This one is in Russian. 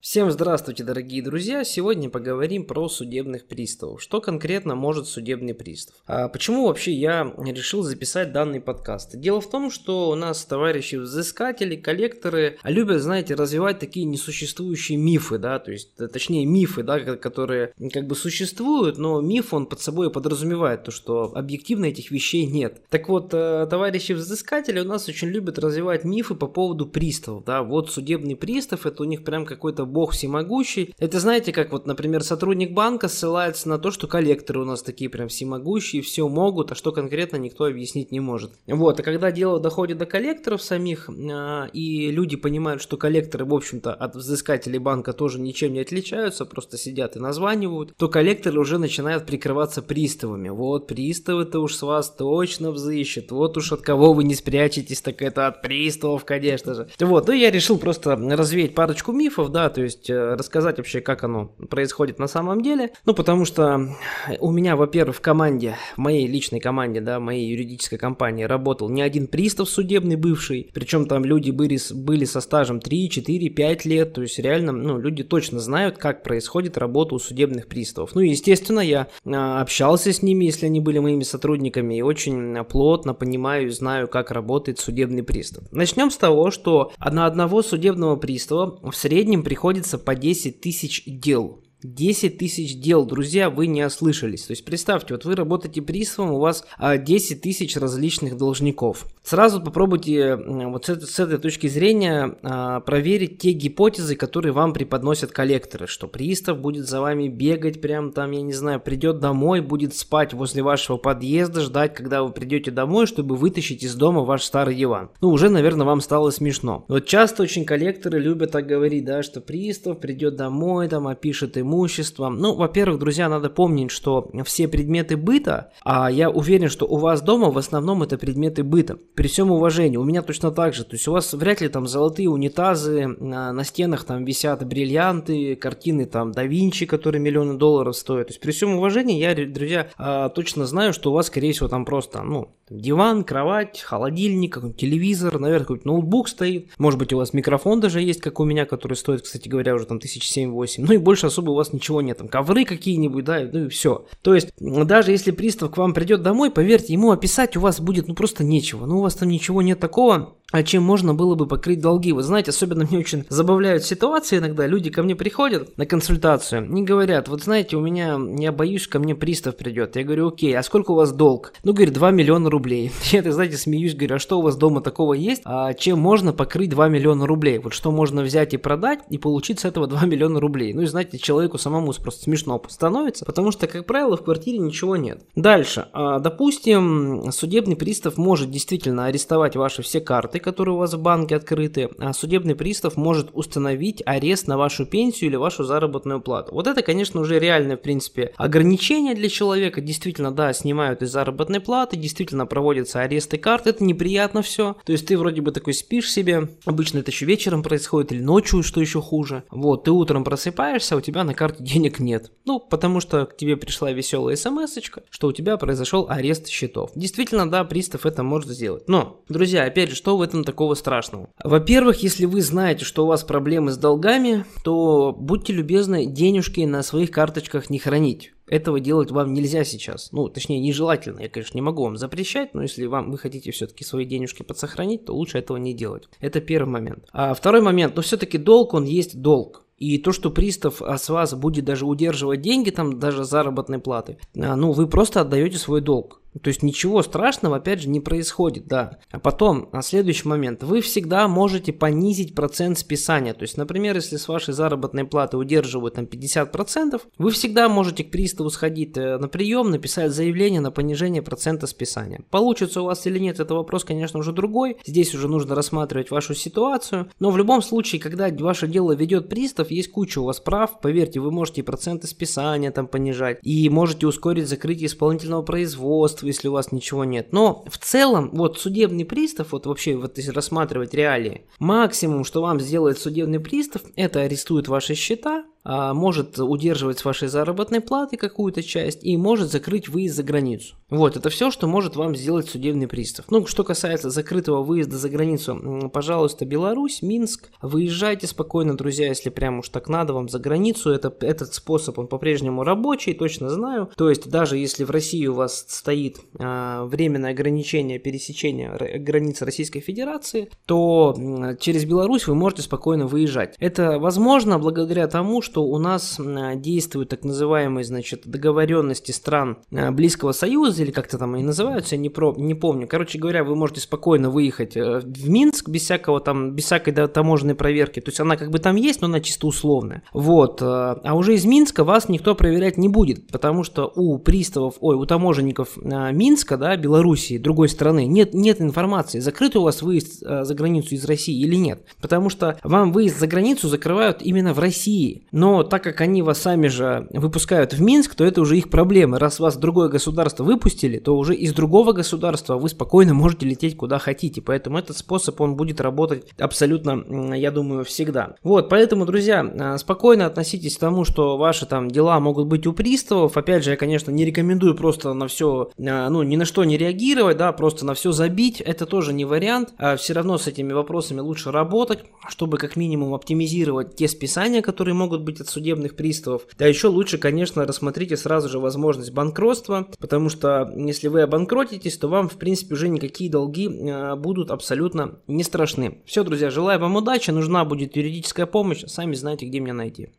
Всем здравствуйте, дорогие друзья! Сегодня поговорим про судебных приставов. Что конкретно может судебный пристав? А почему вообще я решил записать данный подкаст? Дело в том, что у нас товарищи взыскатели, коллекторы любят, знаете, развивать такие несуществующие мифы, да, то есть, точнее, мифы, да, которые как бы существуют, но миф он под собой подразумевает то, что объективно этих вещей нет. Так вот, э, товарищи взыскатели у нас очень любят развивать мифы по поводу приставов, да, вот судебный пристав, это у них прям какой-то бог всемогущий. Это знаете, как вот, например, сотрудник банка ссылается на то, что коллекторы у нас такие прям всемогущие, все могут, а что конкретно никто объяснить не может. Вот, а когда дело доходит до коллекторов самих, э, и люди понимают, что коллекторы, в общем-то, от взыскателей банка тоже ничем не отличаются, просто сидят и названивают, то коллекторы уже начинают прикрываться приставами. Вот, приставы-то уж с вас точно взыщут, вот уж от кого вы не спрячетесь, так это от приставов, конечно же. Вот, ну я решил просто развеять парочку мифов, да, то есть э, рассказать вообще, как оно происходит на самом деле. Ну, потому что у меня, во-первых, в команде, в моей личной команде, да, моей юридической компании работал не один пристав судебный бывший, причем там люди были, были со стажем 3, 4, 5 лет, то есть реально, ну, люди точно знают, как происходит работа у судебных приставов. Ну, естественно, я а, общался с ними, если они были моими сотрудниками, и очень плотно понимаю и знаю, как работает судебный пристав. Начнем с того, что на одного судебного пристава в среднем приходит находится по 10 тысяч дел. 10 тысяч дел, друзья, вы не ослышались. То есть представьте, вот вы работаете приставом, у вас 10 а, тысяч различных должников. Сразу попробуйте вот с этой, с этой точки зрения а, проверить те гипотезы, которые вам преподносят коллекторы, что пристав будет за вами бегать, прям там, я не знаю, придет домой, будет спать возле вашего подъезда, ждать, когда вы придете домой, чтобы вытащить из дома ваш старый диван. Ну, уже, наверное, вам стало смешно. Вот часто очень коллекторы любят так говорить, да, что пристав придет домой, там, опишет ему имуществом. Ну, во-первых, друзья, надо помнить, что все предметы быта, а я уверен, что у вас дома в основном это предметы быта. При всем уважении, у меня точно так же. То есть у вас вряд ли там золотые унитазы, на, на стенах там висят бриллианты, картины там да Винчи, которые миллионы долларов стоят. То есть при всем уважении, я, друзья, а, точно знаю, что у вас, скорее всего, там просто, ну, диван, кровать, холодильник, телевизор, наверное, какой-нибудь ноутбук стоит. Может быть, у вас микрофон даже есть, как у меня, который стоит, кстати говоря, уже там тысяч семь-восемь. Ну и больше особо у вас ничего нет. Там ковры какие-нибудь, да, ну и все. То есть, даже если пристав к вам придет домой, поверьте, ему описать у вас будет ну просто нечего. Ну у вас там ничего нет такого, а чем можно было бы покрыть долги. Вы знаете, особенно мне очень забавляют ситуации иногда. Люди ко мне приходят на консультацию и говорят, вот знаете, у меня, я боюсь, ко мне пристав придет. Я говорю, окей, а сколько у вас долг? Ну, говорит, 2 миллиона рублей. Я, ты знаете, смеюсь, говорю, а что у вас дома такого есть? А чем можно покрыть 2 миллиона рублей? Вот что можно взять и продать и получить с этого 2 миллиона рублей? Ну и знаете, человеку самому просто смешно становится, потому что, как правило, в квартире ничего нет. Дальше. А, допустим, судебный пристав может действительно арестовать ваши все карты, карты, которые у вас в банке открыты, а судебный пристав может установить арест на вашу пенсию или вашу заработную плату. Вот это, конечно, уже реальное, в принципе, ограничение для человека. Действительно, да, снимают из заработной платы, действительно проводятся аресты карт. Это неприятно все. То есть ты вроде бы такой спишь себе, обычно это еще вечером происходит или ночью, что еще хуже. Вот, ты утром просыпаешься, а у тебя на карте денег нет. Ну, потому что к тебе пришла веселая смс что у тебя произошел арест счетов. Действительно, да, пристав это может сделать. Но, друзья, опять же, что в этом такого страшного? Во-первых, если вы знаете, что у вас проблемы с долгами, то будьте любезны денежки на своих карточках не хранить. Этого делать вам нельзя сейчас. Ну, точнее, нежелательно. Я, конечно, не могу вам запрещать, но если вам вы хотите все-таки свои денежки подсохранить, то лучше этого не делать. Это первый момент. А второй момент, но все-таки долг, он есть долг. И то, что пристав а, с вас будет даже удерживать деньги, там даже заработной платы, а, ну, вы просто отдаете свой долг. То есть ничего страшного, опять же, не происходит, да. А потом, а следующий момент. Вы всегда можете понизить процент списания. То есть, например, если с вашей заработной платы удерживают там 50%, вы всегда можете к приставу сходить э, на прием, написать заявление на понижение процента списания. Получится у вас или нет, это вопрос, конечно, уже другой. Здесь уже нужно рассматривать вашу ситуацию. Но в любом случае, когда ваше дело ведет пристав, есть куча у вас прав. Поверьте, вы можете и проценты списания там понижать, и можете ускорить закрытие исполнительного производства, если у вас ничего нет. Но в целом, вот судебный пристав, вот вообще вот если рассматривать реалии, максимум, что вам сделает судебный пристав, это арестует ваши счета, может удерживать с вашей заработной платы какую-то часть и может закрыть выезд за границу. Вот, это все, что может вам сделать судебный пристав. Ну, что касается закрытого выезда за границу, пожалуйста, Беларусь, Минск, выезжайте спокойно, друзья, если прям уж так надо вам за границу. Это, этот способ, он по-прежнему рабочий, точно знаю. То есть, даже если в России у вас стоит а, временное ограничение пересечения границы Российской Федерации, то через Беларусь вы можете спокойно выезжать. Это возможно благодаря тому, что у нас действуют так называемые, значит, договоренности стран а, Близкого Союза, или как-то там они называются, я не, про, не помню. Короче говоря, вы можете спокойно выехать э, в Минск без всякого там, без всякой таможенной проверки. То есть она как бы там есть, но она чисто условная. Вот. Э, а уже из Минска вас никто проверять не будет, потому что у приставов, ой, у таможенников э, Минска, да, Белоруссии, другой страны, нет, нет информации, закрыт у вас выезд за границу из России или нет. Потому что вам выезд за границу закрывают именно в России. Но так как они вас сами же выпускают в Минск, то это уже их проблемы. Раз вас другое государство выпустили, то уже из другого государства вы спокойно можете лететь куда хотите. Поэтому этот способ, он будет работать абсолютно, я думаю, всегда. Вот, поэтому, друзья, а, спокойно относитесь к тому, что ваши там дела могут быть у приставов. Опять же, я, конечно, не рекомендую просто на все, а, ну, ни на что не реагировать, да, просто на все забить. Это тоже не вариант. А все равно с этими вопросами лучше работать, чтобы как минимум оптимизировать те списания, которые могут быть от судебных приставов. Да еще лучше, конечно, рассмотрите сразу же возможность банкротства, потому что если вы обанкротитесь, то вам, в принципе, уже никакие долги э, будут абсолютно не страшны. Все, друзья, желаю вам удачи, нужна будет юридическая помощь, сами знаете, где меня найти.